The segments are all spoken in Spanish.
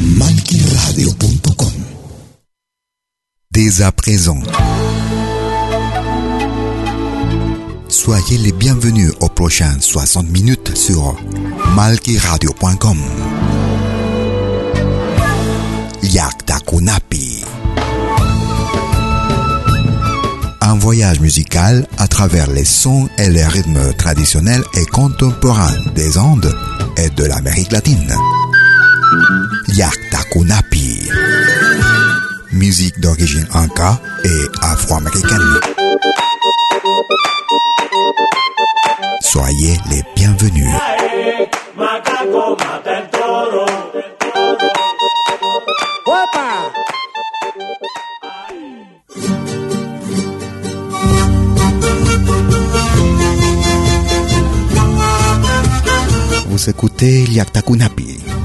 Malquiradio.com Dès à présent, soyez les bienvenus aux prochaines 60 minutes sur malquiradio.com. Yaktakunapi. Un voyage musical à travers les sons et les rythmes traditionnels et contemporains des Andes et de l'Amérique latine. Yaktakunapi. Musique d'origine inca et afro-américaine. Soyez les bienvenus. Vous écoutez Yaktakunapi.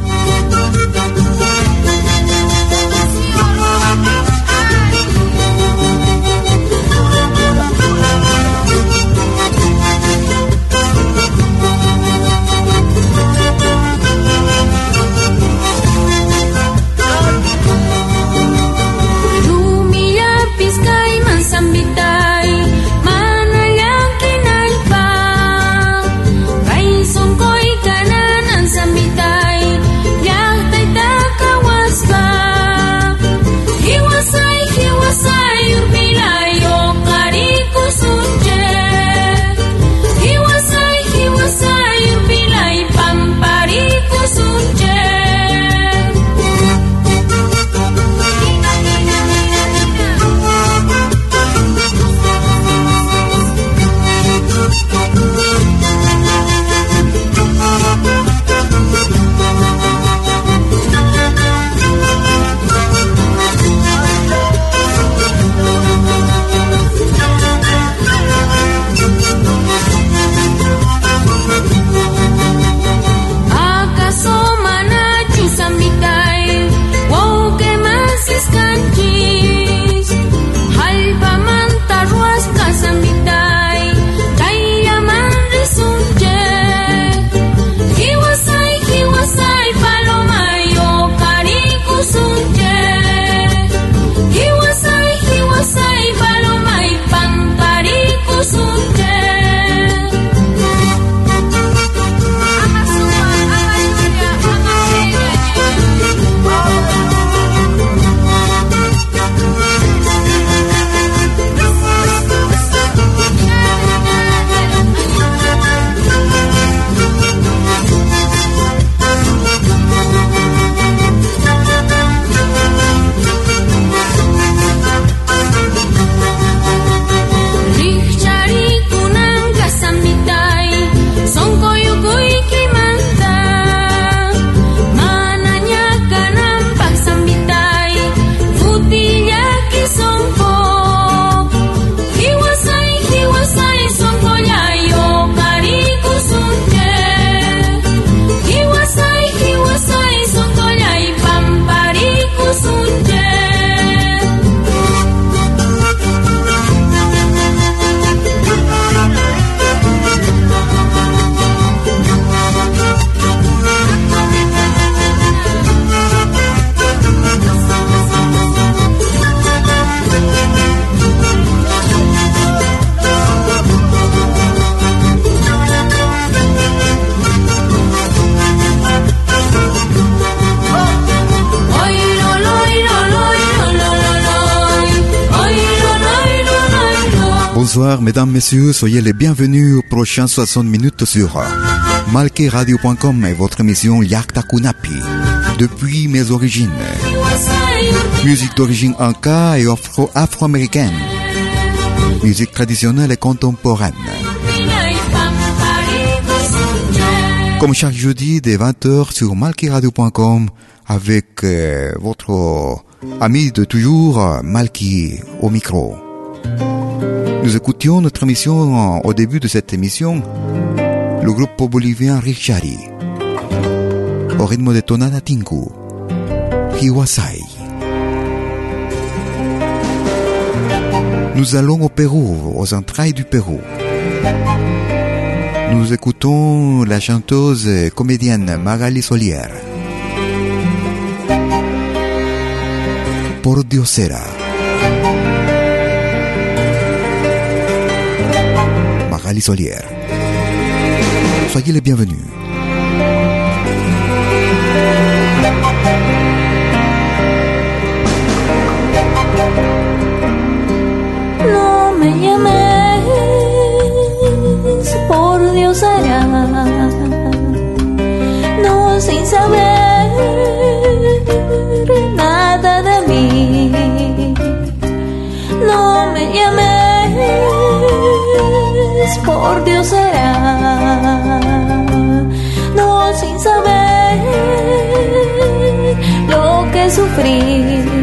Mesdames, messieurs, soyez les bienvenus aux prochaines 60 minutes sur malqueradio.com et votre émission Yaktakunapi. Depuis mes origines, musique d'origine inca et afro- afro-américaine, musique traditionnelle et contemporaine. Comme chaque jeudi dès 20h sur malqueradio.com, avec euh, votre ami de toujours, Malky, au micro. Nous écoutions notre émission au début de cette émission, le groupe bolivien Richari, au rythme de Tonada Tinku, Hiwasai. Nous allons au Pérou, aux entrailles du Pérou. Nous écoutons la chanteuse et comédienne Magali Solier. Por Diosera. Magali Solier. Soyez les bienvenus. No me llames, por Dios hará. Por Dios hará. No sin saber lo que sufrí.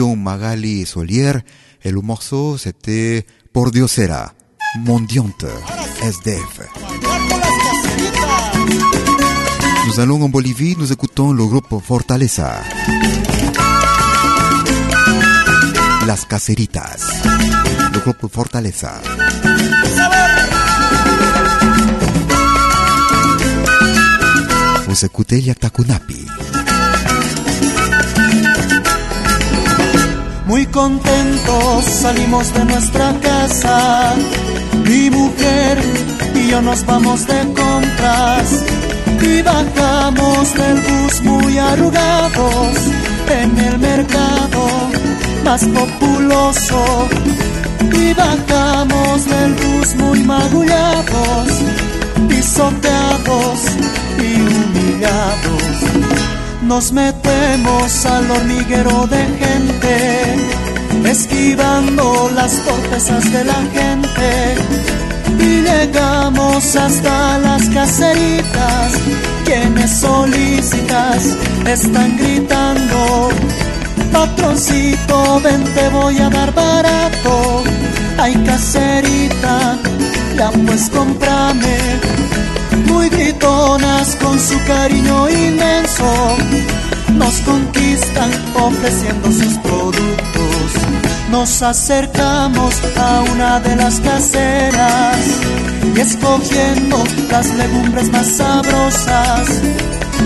Magali et Solière et le morceau c'était Por Diosera, Mondiante, SDF. Nous allons en Bolivie, nous écoutons le groupe Fortaleza. Las Caceritas, le groupe Fortaleza. Vous écoutez Yatakunapi. Muy contentos salimos de nuestra casa. Mi mujer y yo nos vamos de compras. Y bajamos del bus muy arrugados en el mercado más populoso. Y bajamos del bus muy magullados, pisoteados y humillados. Nos metemos al hormiguero de gente, esquivando las torpezas de la gente. Y llegamos hasta las caseritas, quienes solícitas están gritando. Patroncito, ven te voy a dar barato. Ay, caserita, ya pues comprame muy gritonas con su cariño inmenso, nos conquistan ofreciendo sus productos. Nos acercamos a una de las caseras y escogiendo las legumbres más sabrosas.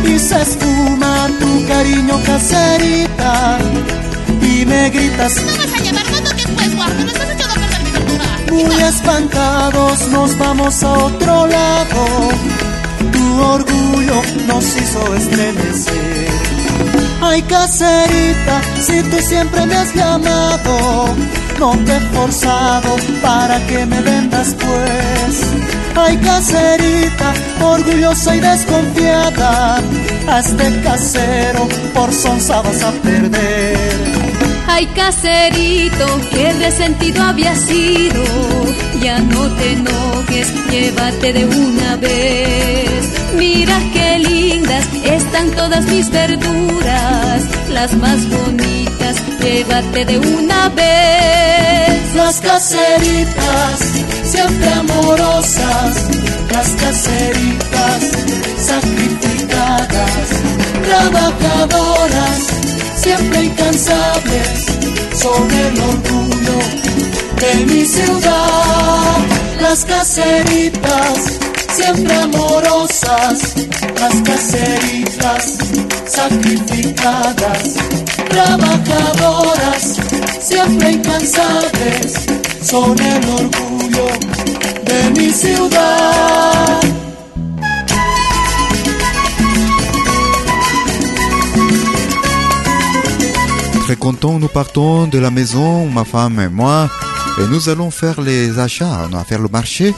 Y se esfuma tu cariño caserita y me gritas ¿Cómo vas a llevar? No toques pues, guarda, no estás echando a perder mi verdura. muy espantados nos vamos a otro lado. Tu orgullo nos hizo estremecer. Ay, caserita, si tú siempre me has llamado, no te he forzado para que me vendas pues. Ay, caserita, orgullosa y desconfiada, este casero por sonza vas a perder. Ay, caserito, qué resentido había sido. Ya no te enojes, llévate de una vez. Mira lindas todas mis verduras, las más bonitas, llévate de una vez. Las caseritas, siempre amorosas, las caseritas, sacrificadas, trabajadoras, siempre incansables, son el orgullo de mi ciudad. Las caseritas, siempre amorosas, las caseritas, sacrificadas, trabajadoras, siempre incansables, son el orgullo de mi ciudad. Très content, nous partons de la maison, ma femme et moi, et nous allons faire les achats, on va faire le marché.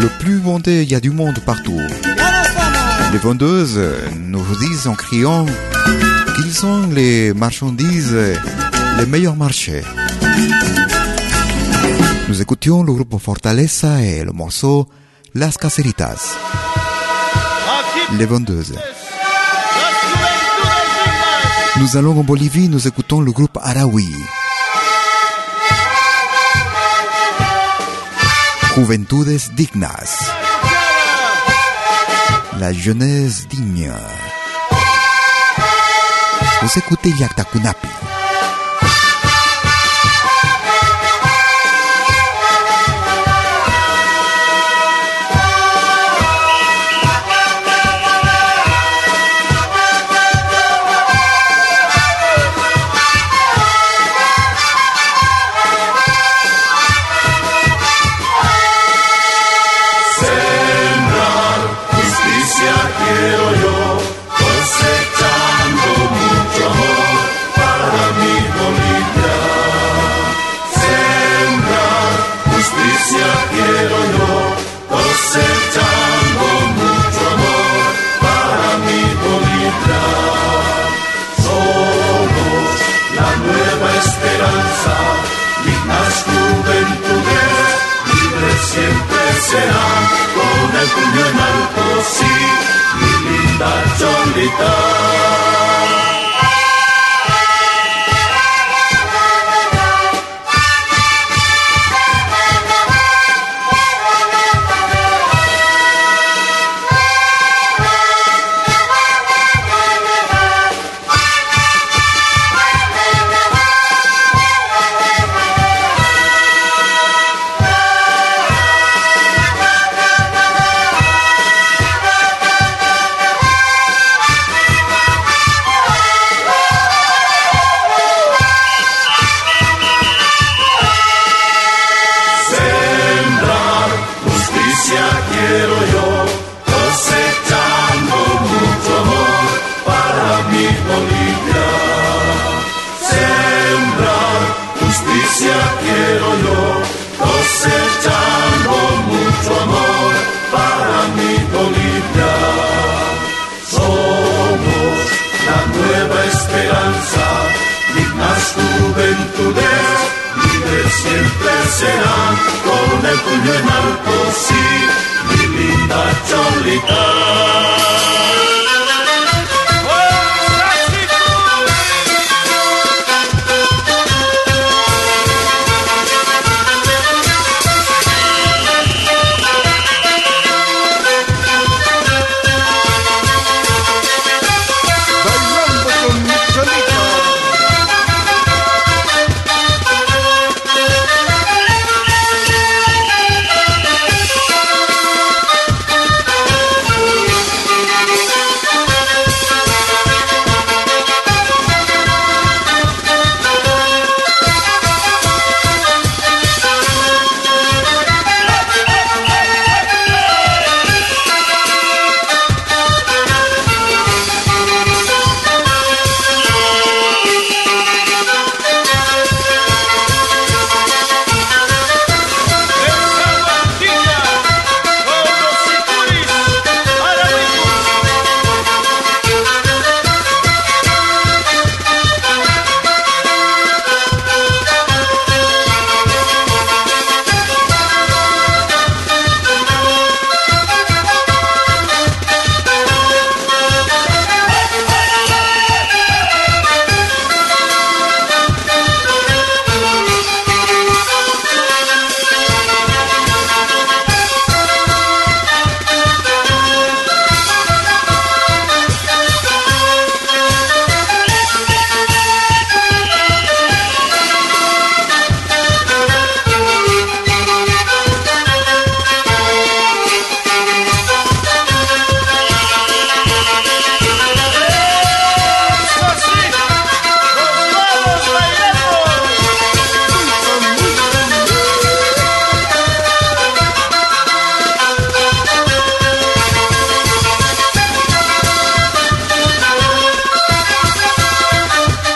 Le plus vendé, il y a du monde partout. Les vendeuses nous disent en criant qu'ils sont les marchandises les meilleurs marchés. Nous écoutions le groupe Fortaleza et le morceau Las Caseritas. Les vendeuses. Nous allons en Bolivie, nous écoutons le groupe Arawi. Juventudes dignas. La jeunesse digne. Écoutez Yaktakunapi. Justicia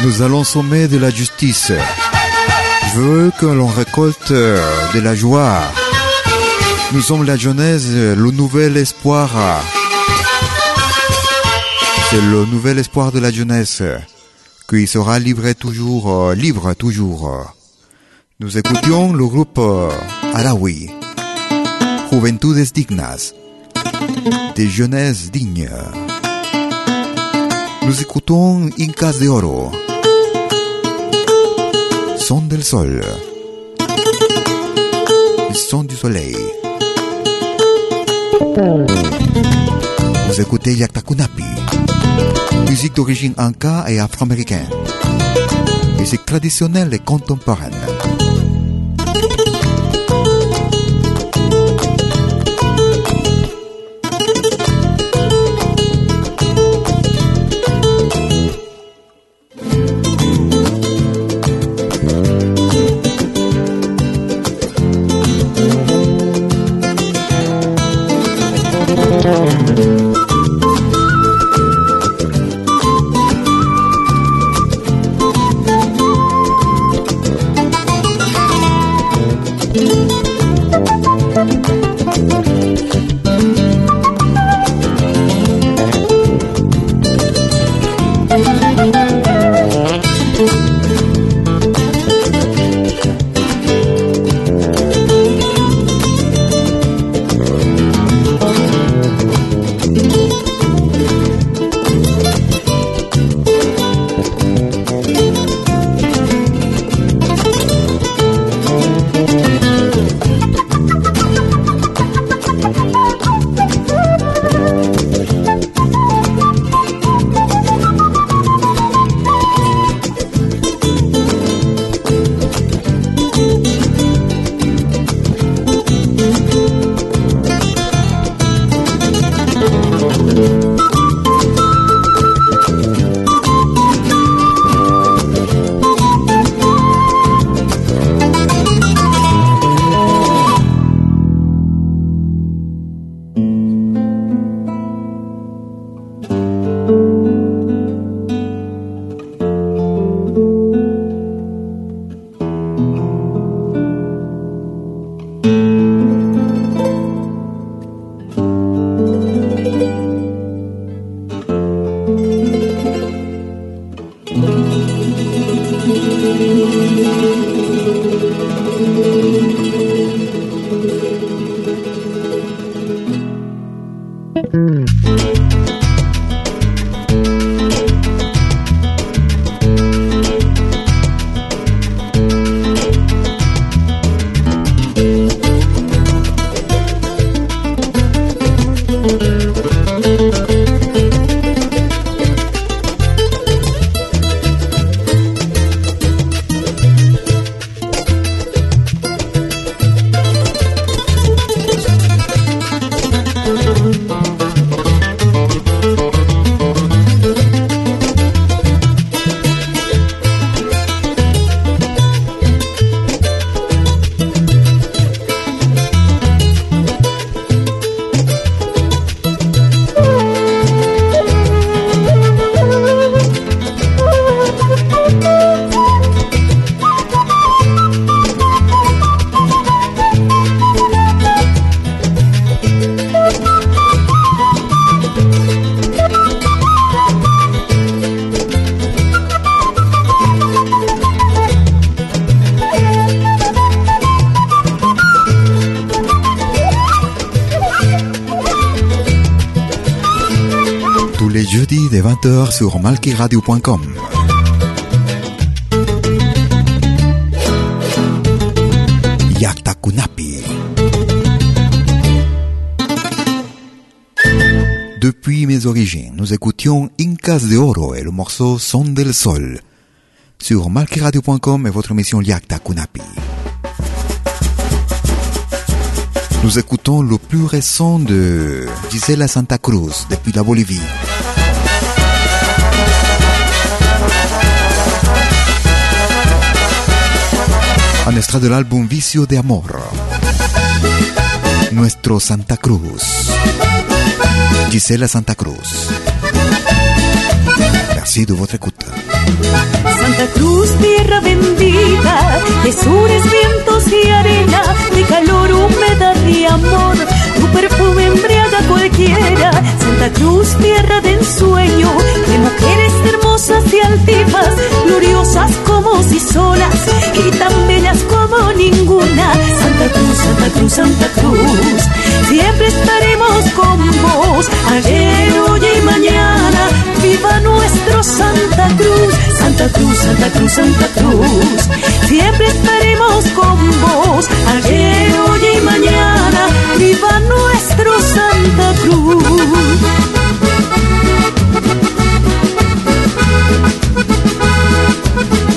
Nous allons sommer de la justice. Je veux que l'on récolte euh, de la joie. Nous sommes la jeunesse, le nouvel espoir. C'est le nouvel espoir de la jeunesse qui sera livré toujours, euh, libre toujours. Nous écoutions le groupe euh, Alawi, Juventudes Dignas, des jeunesses dignes. Nous écoutons Incas de Oro. Son del sol. Son du soleil. Vous écoutez Yaktakunapi. Musique d'origine inca et afro-américaine. Musique traditionnelle et contemporaine. Sur malkiradio.com. Depuis mes origines, nous écoutions Incas de Oro et le morceau Son del Sol sur malkiradio.com et votre émission Yakta Kunapi. Nous écoutons le plus récent de Gisela Santa Cruz depuis la Bolivie. Un extra del álbum Vicio de Amor. Nuestro Santa Cruz. Gisela Santa Cruz. Votre écoute. Santa Cruz, tierra bendita, de sures, vientos y arena, de calor, humedad y amor, tu perfume embriaga cualquiera. Santa Cruz, tierra de ensueño, de mujeres hermosas y altivas, gloriosas como si solas y tan bellas como ninguna. Santa Cruz, Santa Cruz, Santa Cruz, siempre estaremos con vos, ayer, hoy y mañana. Viva nuestro Santa Cruz, Santa Cruz, Santa Cruz, Santa Cruz. Siempre estaremos con vos, ayer, hoy y mañana. Viva nuestro Santa Cruz. No hay nada.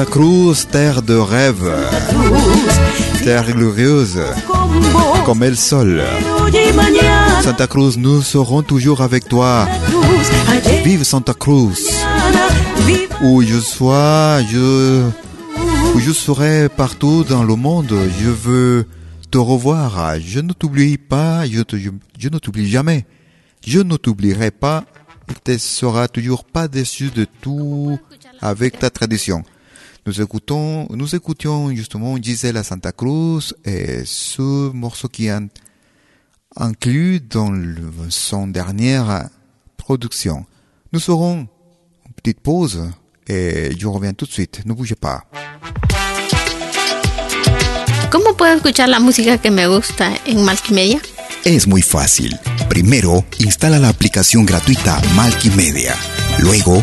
Santa Cruz, terre de rêve, terre glorieuse, comme el sol. Santa Cruz, nous serons toujours avec toi. Vive Santa Cruz. Où je sois, je, où je serai partout dans le monde, je veux te revoir. Je ne t'oublie pas, je, ne t'oublie jamais. Je ne t'oublierai pas tu seras toujours pas déçu de tout avec ta tradition. Nous écoutons, nous écoutions justement Gisela Santa Cruz et ce morceau qui est inclus dans son dernière production. Nous serons petite pause et je reviens tout de suite. Ne bougez pas. ¿Cómo puedo escuchar la música que me gusta en Multimedia? Es muy fácil. Primero, instala la aplicación gratuita Multimedia. Luego,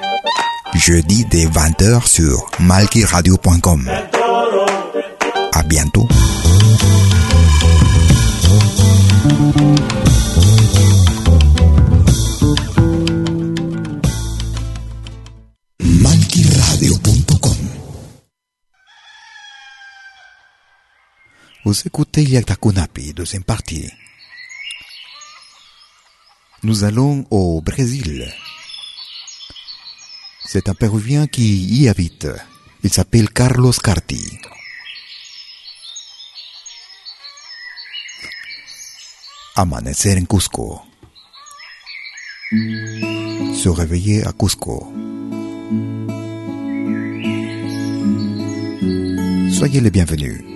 jeudi dès 20h sur malkiradio.com. À bientôt. malkiradio.com Vous écoutez Yakta Kunapi, deuxième partie. Nous allons au Brésil. C'est un Péruvien qui y habite. Il s'appelle Carlos Carti. Amanecer en Cusco. Se réveiller à Cusco. Soyez les bienvenus.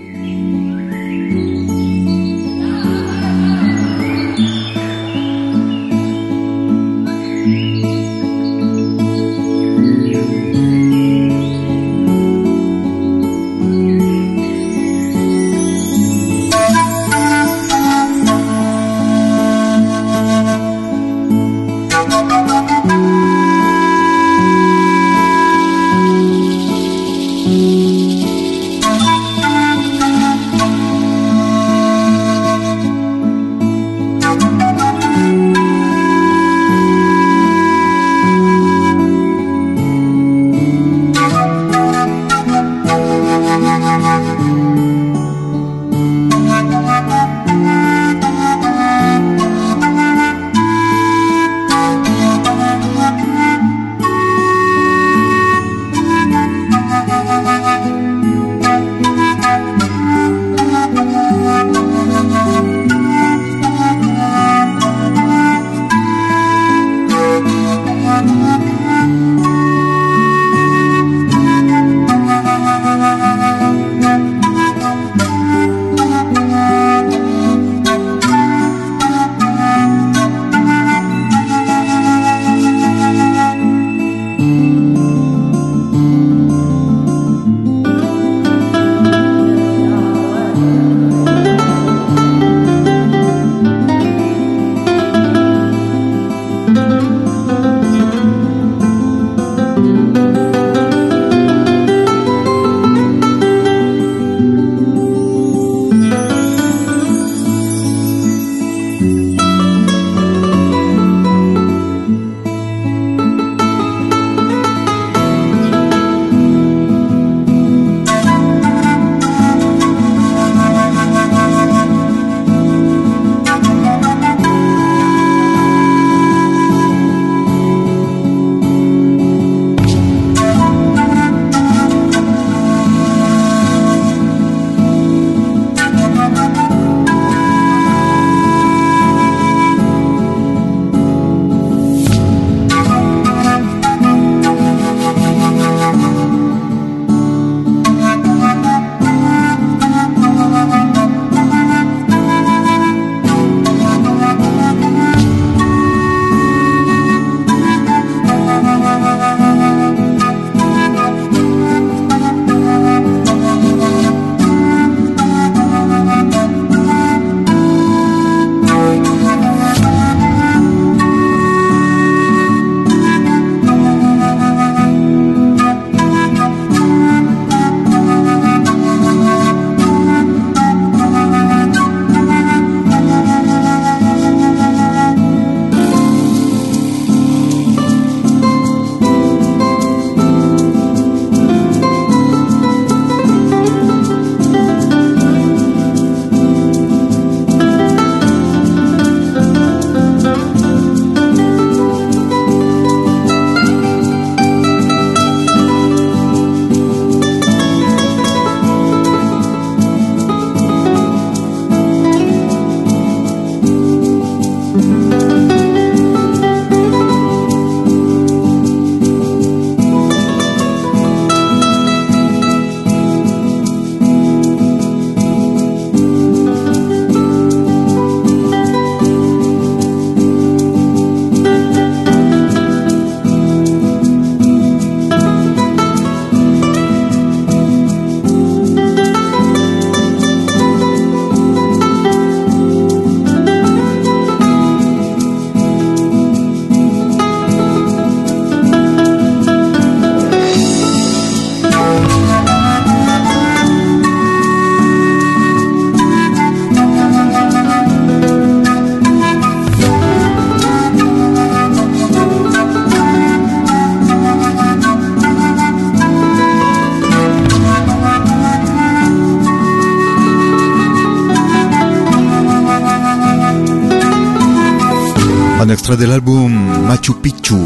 Del álbum Machu Picchu.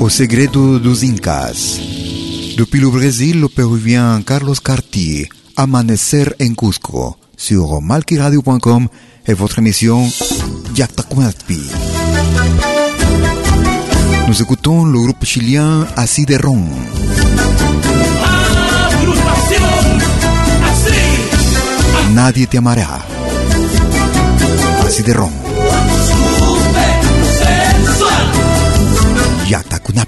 O segredo dos Incas. Depuis le Brésil, le péruvien Carlos Cartier, Amanecer en Cusco, sur malquiradio.com et votre émission Yactacuatpi. Nous écoutons le groupe chilien Acideron. Nadie te amará. Acideron. Yactacunapi. Te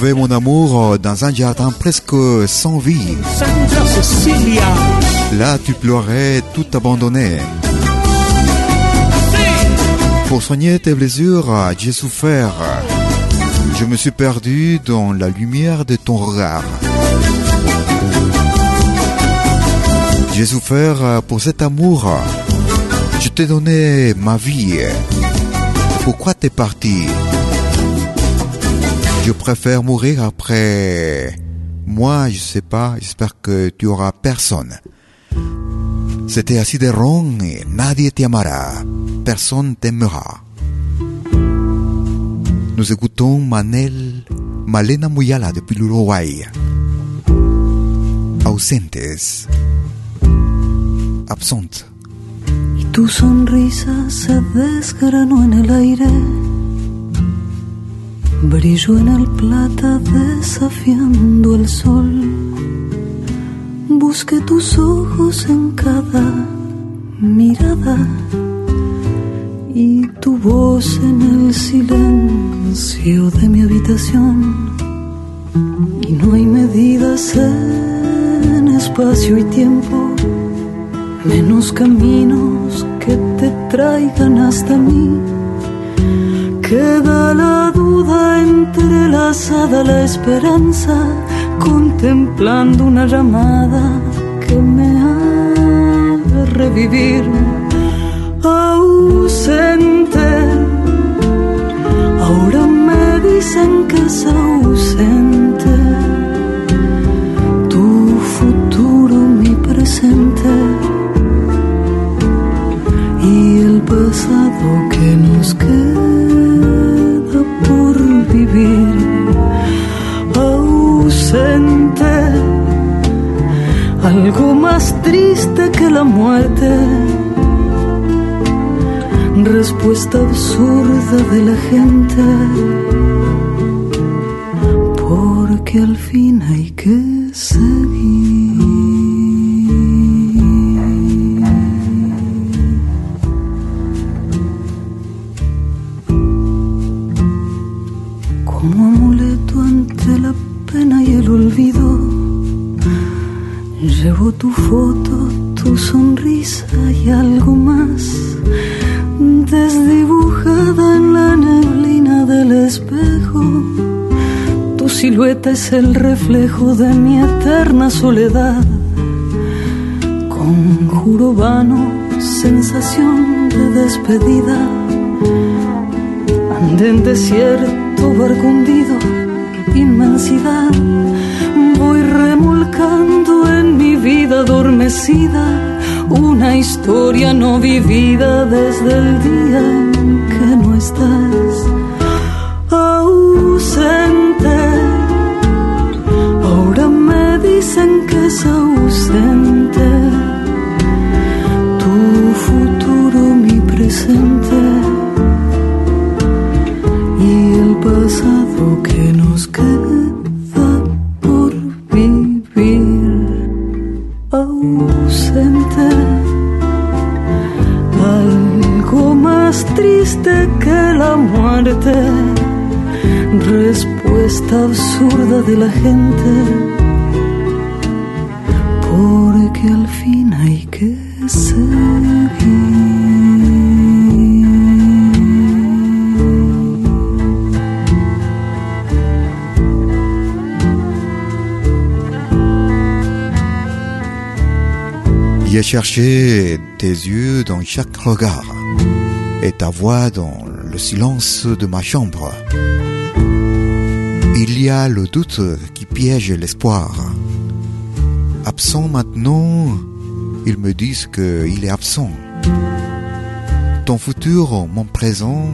Mon amour dans un jardin presque sans vie. Là, tu pleurais tout abandonné. Pour soigner tes blessures, j'ai souffert. Je me suis perdu dans la lumière de ton regard. J'ai souffert pour cet amour. Je t'ai donné ma vie. Pourquoi t'es parti? Je préfère mourir après. Moi, je sais pas, j'espère que tu auras personne. C'était así de ron et nadie te. Personne t'aimera. Nous écoutons Manel, Malena Muyala depuis l'Uruguay. Ausentes. Absente. tu sonrisa se en el. Brilló en el plata desafiando el sol. Busqué tus ojos en cada mirada y tu voz en el silencio de mi habitación. Y no hay medidas en espacio y tiempo, menos caminos que te traigan hasta mí. Queda la duda entrelazada la esperanza, contemplando una llamada que me haga revivir ausente. Ahora me dicen que es ausente. Tu futuro, mi presente. Y el pasado que nos queda Algo más triste que la muerte respuesta absurda de la gente, porque al fin hay que seguir. Silueta es el reflejo de mi eterna soledad. Conjuro vano, sensación de despedida. Andén desierto, barco hundido, inmensidad. Voy remolcando en mi vida adormecida una historia no vivida desde el día en que no estás ausente. Tu futuro, mi presente. Y el pasado que nos queda por vivir ausente. Algo más triste que la muerte, respuesta absurda de la gente, J'ai cherché tes yeux dans chaque regard et ta voix dans le silence de ma chambre. Il y a le doute qui piège l'espoir. Absent maintenant, ils me disent qu'il est absent. Ton futur, mon présent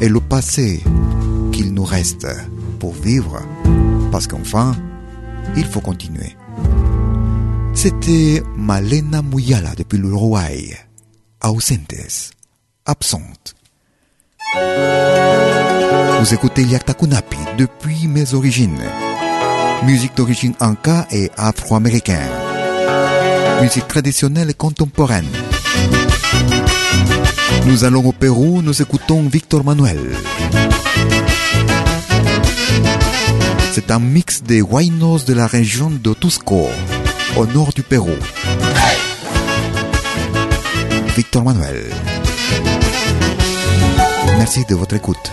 et le passé qu'il nous reste pour vivre, parce qu'enfin, il faut continuer. C'était Malena Muyala depuis l'Uruguay. Ausentes, absente. Vous écoutez Yakta Kunapi depuis mes origines. Musique d'origine anka et afro-américaine. Musique traditionnelle et contemporaine. Nous allons au Pérou, nous écoutons Victor Manuel. C'est un mix des huaynos de la région de Tusco, au nord du Pérou. Victor Manuel. Merci de votre écoute.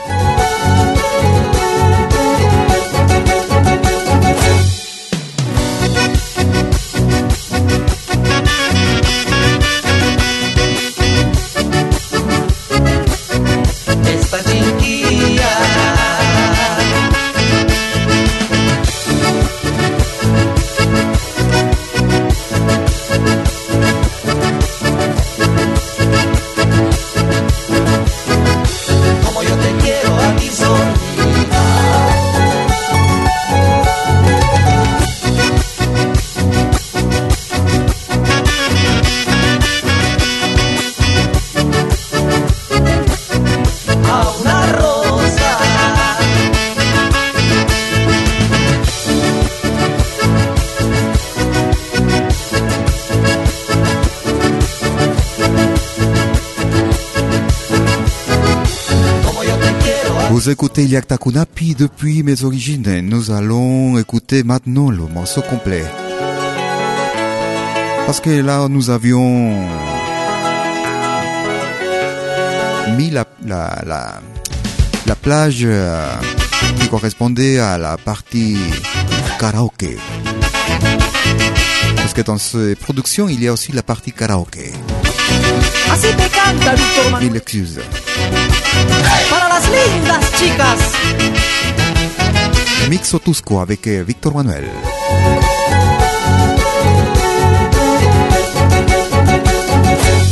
Vous écoutez Liakta Kunapi depuis mes origines. Nous allons écouter maintenant le morceau complet. Parce que là, nous avions mis la, la, la, la plage euh, qui correspondait à la partie karaoké. Parce que dans ces productions, il y a aussi la partie karaoké. Así te canta Víctor Manuel. Para las lindas chicas. Mixo Tusco avec Victor Manuel.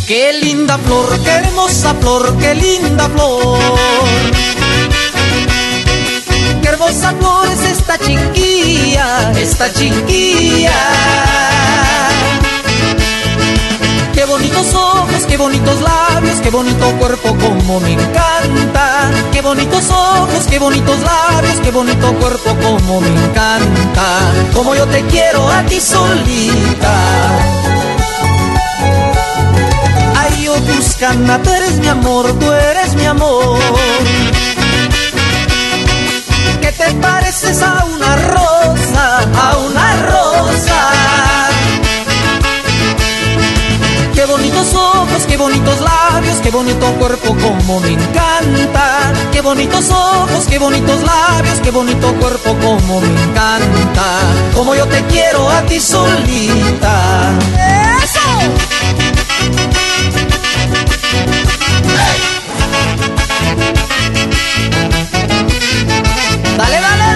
Qué linda flor, qué hermosa flor, qué linda flor. Qué hermosa flor es esta chiquilla, esta chiquilla. Cuerpo, como me encanta. Qué bonitos ojos, qué bonitos labios, qué bonito cuerpo, como me encanta. Como yo te quiero a ti solita. Ay, yo buscando, tú eres mi amor, tú eres mi amor. ¿Qué te pareces a una rosa, a una rosa? Qué bonitos ojos, qué bonitos labios, qué bonito cuerpo, como me encanta. Qué bonitos ojos, qué bonitos labios, qué bonito cuerpo, como me encanta. Como yo te quiero a ti solita. ¡Eso! Dale, dale.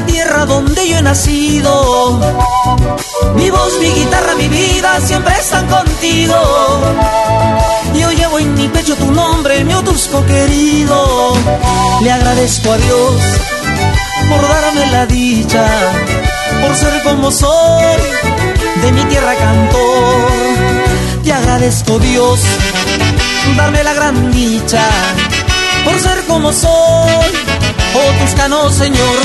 La tierra donde yo he nacido. Mi voz, mi guitarra, mi vida siempre están contigo. Yo llevo en mi pecho tu nombre, mi otusco querido. Le agradezco a Dios por darme la dicha, por ser como soy, de mi tierra cantor. Te agradezco Dios, darme la gran dicha, por ser como soy, oh Tuscano Señor.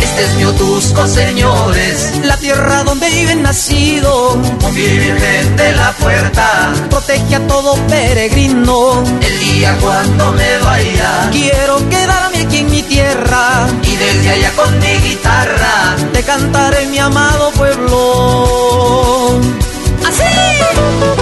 Este es mi Otusco, señores, la tierra donde vive nacido. Virgen de la Puerta, protege a todo peregrino. El día cuando me vaya, quiero quedarme aquí en mi tierra. Y desde allá con mi guitarra, te cantaré mi amado pueblo. ¡Así!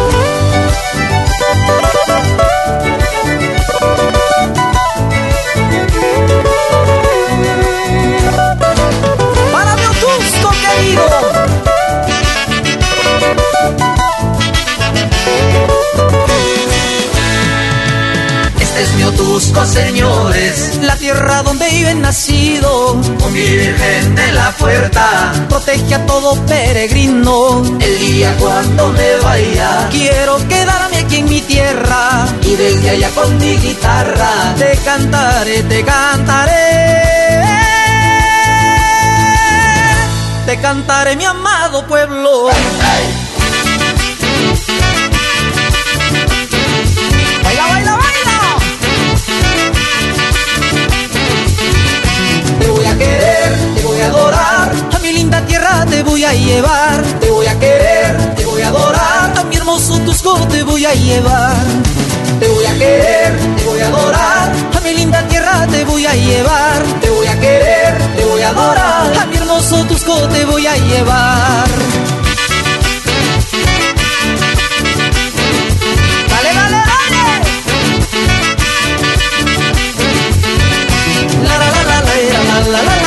Otusco, señores, la tierra donde vive nacido. Con mi Virgen de la Puerta, protege a todo peregrino. El día cuando me vaya, quiero quedarme aquí en mi tierra. Y desde allá con mi guitarra, te cantaré, te cantaré. Te cantaré mi amado pueblo. adorar, a mi linda tierra te voy a llevar, te voy a querer, te voy a adorar, a mi hermoso Tusco te voy a llevar, te voy a querer, te voy a adorar, a mi linda tierra te voy a llevar, te voy a querer, te voy a adorar, a mi hermoso Tusco te voy a llevar. Dale, dale, dale. La la la la la la la la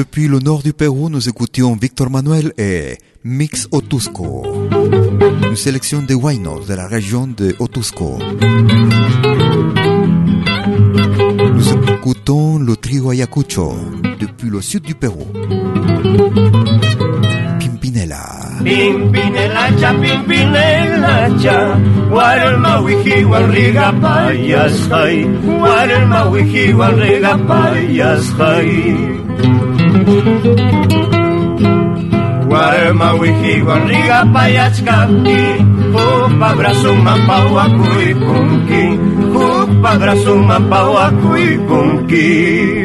Depuis le nord du Pérou, nous écoutions Victor Manuel et Mix Otusco, une sélection de huaynos de la région de Otusco. Nous écoutons le trio Ayacucho depuis le sud du Pérou. Pimpinela. Pimpinela cha, pimpinela cha, Guarelma wiki warriga payas hay, Guarelma wiki warriga payas hay. Guarelma wiki warriga payas kanki, Jupa brazo mapau akui kunki, Jupa brazo mapau akui kunki.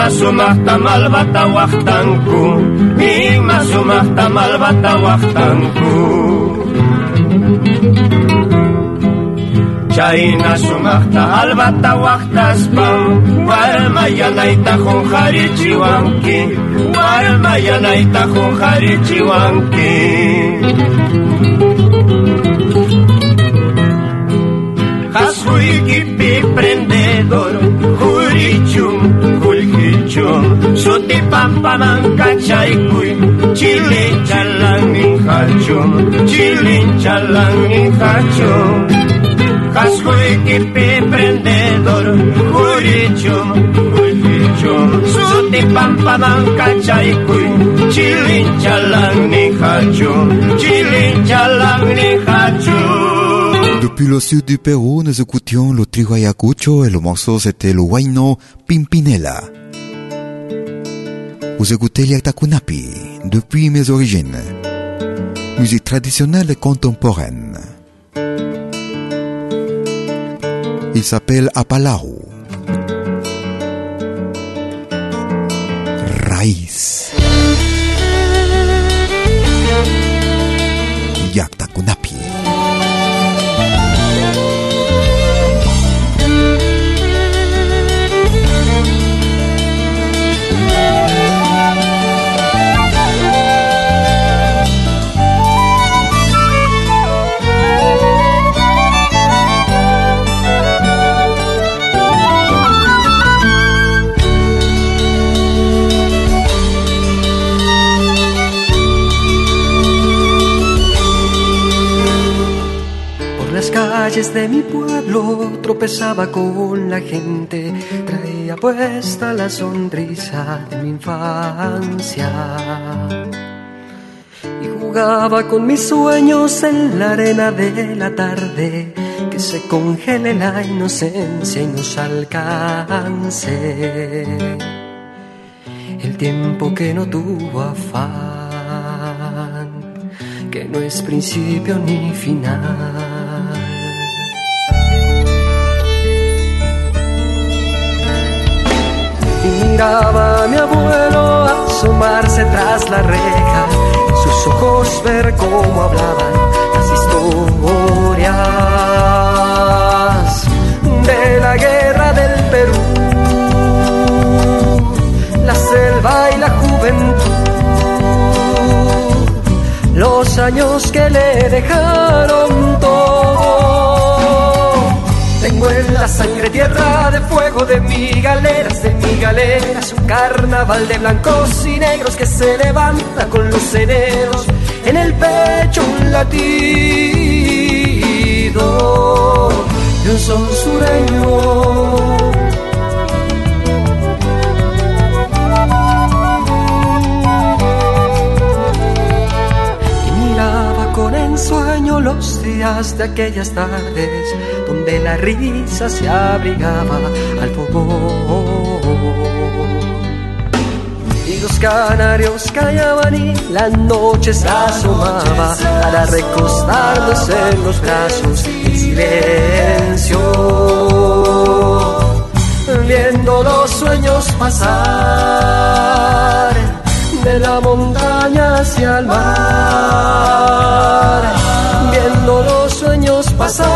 Ima sumaqta malbata waqtanku Ima sumaqta malbata waqtanku Chayna sumaqta albata waqtaspam Warma yanayta junjarichiwanki Warma yanayta junjarichiwanki pampaman kachaykuy Chilin chalang ninjachum Chilin chalang ninjachum Hasuykipi prendedor Jurichum, julkichum Suti pampaman kachaykuy Chilin chalang ninjachum Chilin chalang ninjachum Depuis le sud du Pérou, nous écoutions le trio Ayacucho et le morceau c'était le huayno Pimpinela. Vous écoutez l'Yatakunapi, depuis mes origines. Musique traditionnelle et contemporaine. Il s'appelle Apalahu. Raíz. Yatakunapi. Por calles de mi pueblo tropezaba con la gente, traía puesta la sonrisa de mi infancia. Y jugaba con mis sueños en la arena de la tarde, que se congele la inocencia y nos alcance. El tiempo que no tuvo afán, que no es principio ni final. Miraba mi abuelo asomarse tras la reja, sus ojos ver cómo hablaban las historias de la guerra del Perú, la selva y la juventud, los años que le dejaron sangre tierra de fuego de mi galeras, de mi galeras, un carnaval de blancos y negros que se levanta con los eneros, en el pecho un latido de un son sureño. Ensueño los días de aquellas tardes donde la risa se abrigaba al fogón. Y los canarios callaban y la noche se asomaba para recostarnos en los brazos en silencio. viendo los sueños pasar de la montaña hacia el mar, viendo los sueños pasar.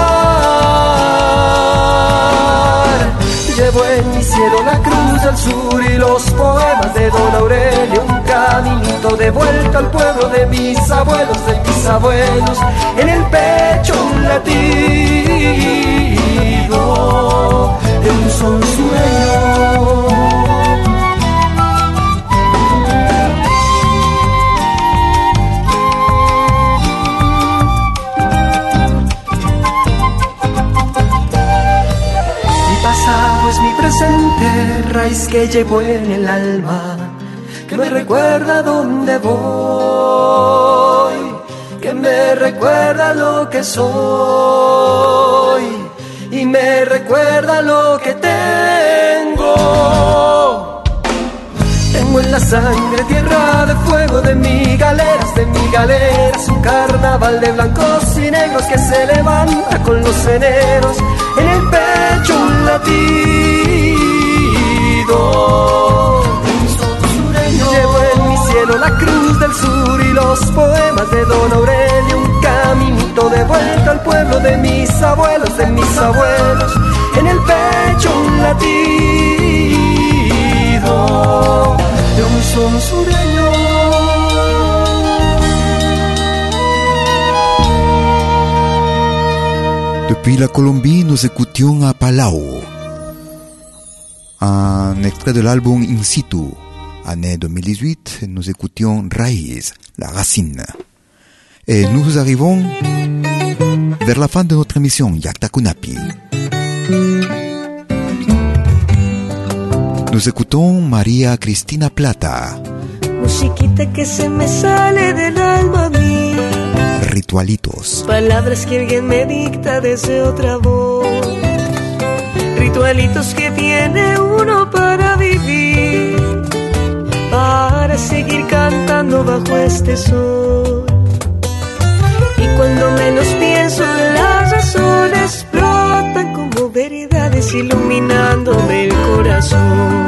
Llevo en mi cielo la cruz del sur y los poemas de Don Aurelio, un caminito de vuelta al pueblo de mis abuelos, de mis abuelos, en el pecho un latido de un son sueño. Presente, raíz que llevo en el alma, que me recuerda dónde voy, que me recuerda lo que soy y me recuerda lo que tengo. Tengo en la sangre tierra de fuego de mi galeras, de mi galeras, un carnaval de blancos y negros que se levanta con los eneros en el pecho un latido. Llevo en mi cielo la cruz del sur y los poemas de Don Aurelio, un caminito de vuelta al pueblo de mis abuelos, de mis abuelos, en el pecho un latido Depuis la Colombie, nous écoutions à Palau, un extrait de l'album In situ. Année 2018, nous écoutions Raíz, la racine. Et nous arrivons vers la fin de notre émission, Yaktakunapi. Nous écoutons María Cristina Plata. Musiquita que se me sale del alma mía. Ritualitos. Palabras que alguien me dicta desde otra voz. Ritualitos que tiene uno para vivir. Para seguir cantando bajo este sol. Y cuando menos pienso, las razones brotan veredades iluminándome el corazón.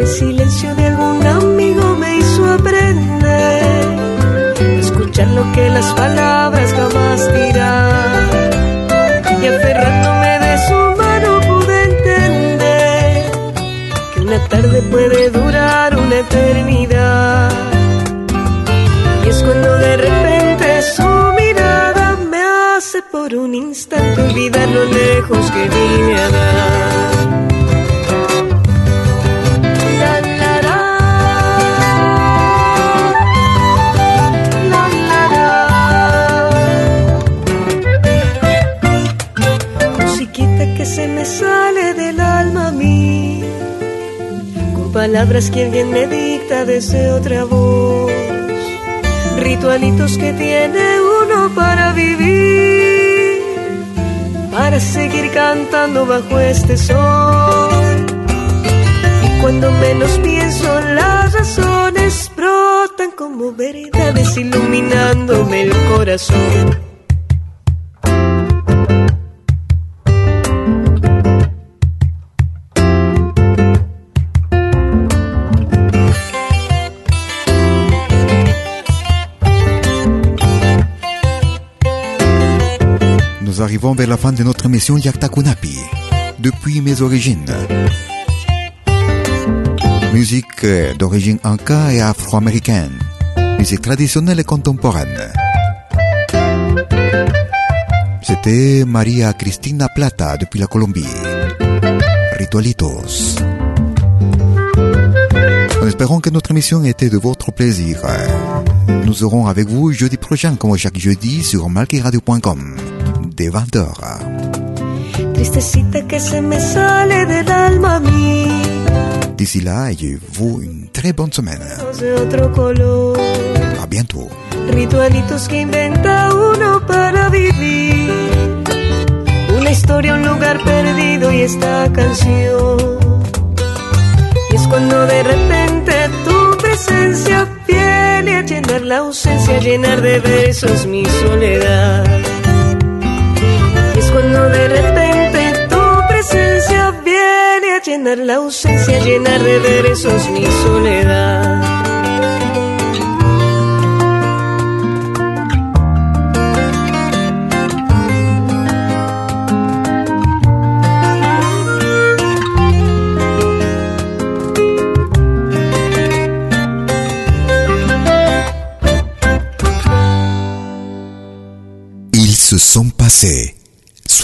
El silencio de algún amigo me hizo aprender a escuchar lo que las palabras jamás dirán. Palabras que alguien me dicta desde otra voz, ritualitos que tiene uno para vivir, para seguir cantando bajo este sol. Y cuando menos pienso, las razones brotan como veredades iluminándome el corazón. Vers la fin de notre émission Yaktakunapi, depuis mes origines. Musique euh, d'origine inca et afro-américaine. Musique traditionnelle et contemporaine. C'était Maria Cristina Plata depuis la Colombie. Ritualitos. En espérant que notre émission était de votre plaisir. Nous serons avec vous jeudi prochain, comme chaque jeudi, sur malquiradio.com, dès 20h. Tristecita que se me sale del alma a mí, D'ici là, ayez-vous une très bonne semaine. de otro color. À bientôt. Ritualitos que inventa uno para vivir. Una historia, un lugar perdido y esta canción. Y es cuando de repente tu presencia viene a llenar la ausencia, a llenar de besos mi soledad. Y es cuando de repente llenar la ausencia, llenar de versos mi soledad. Se sont passés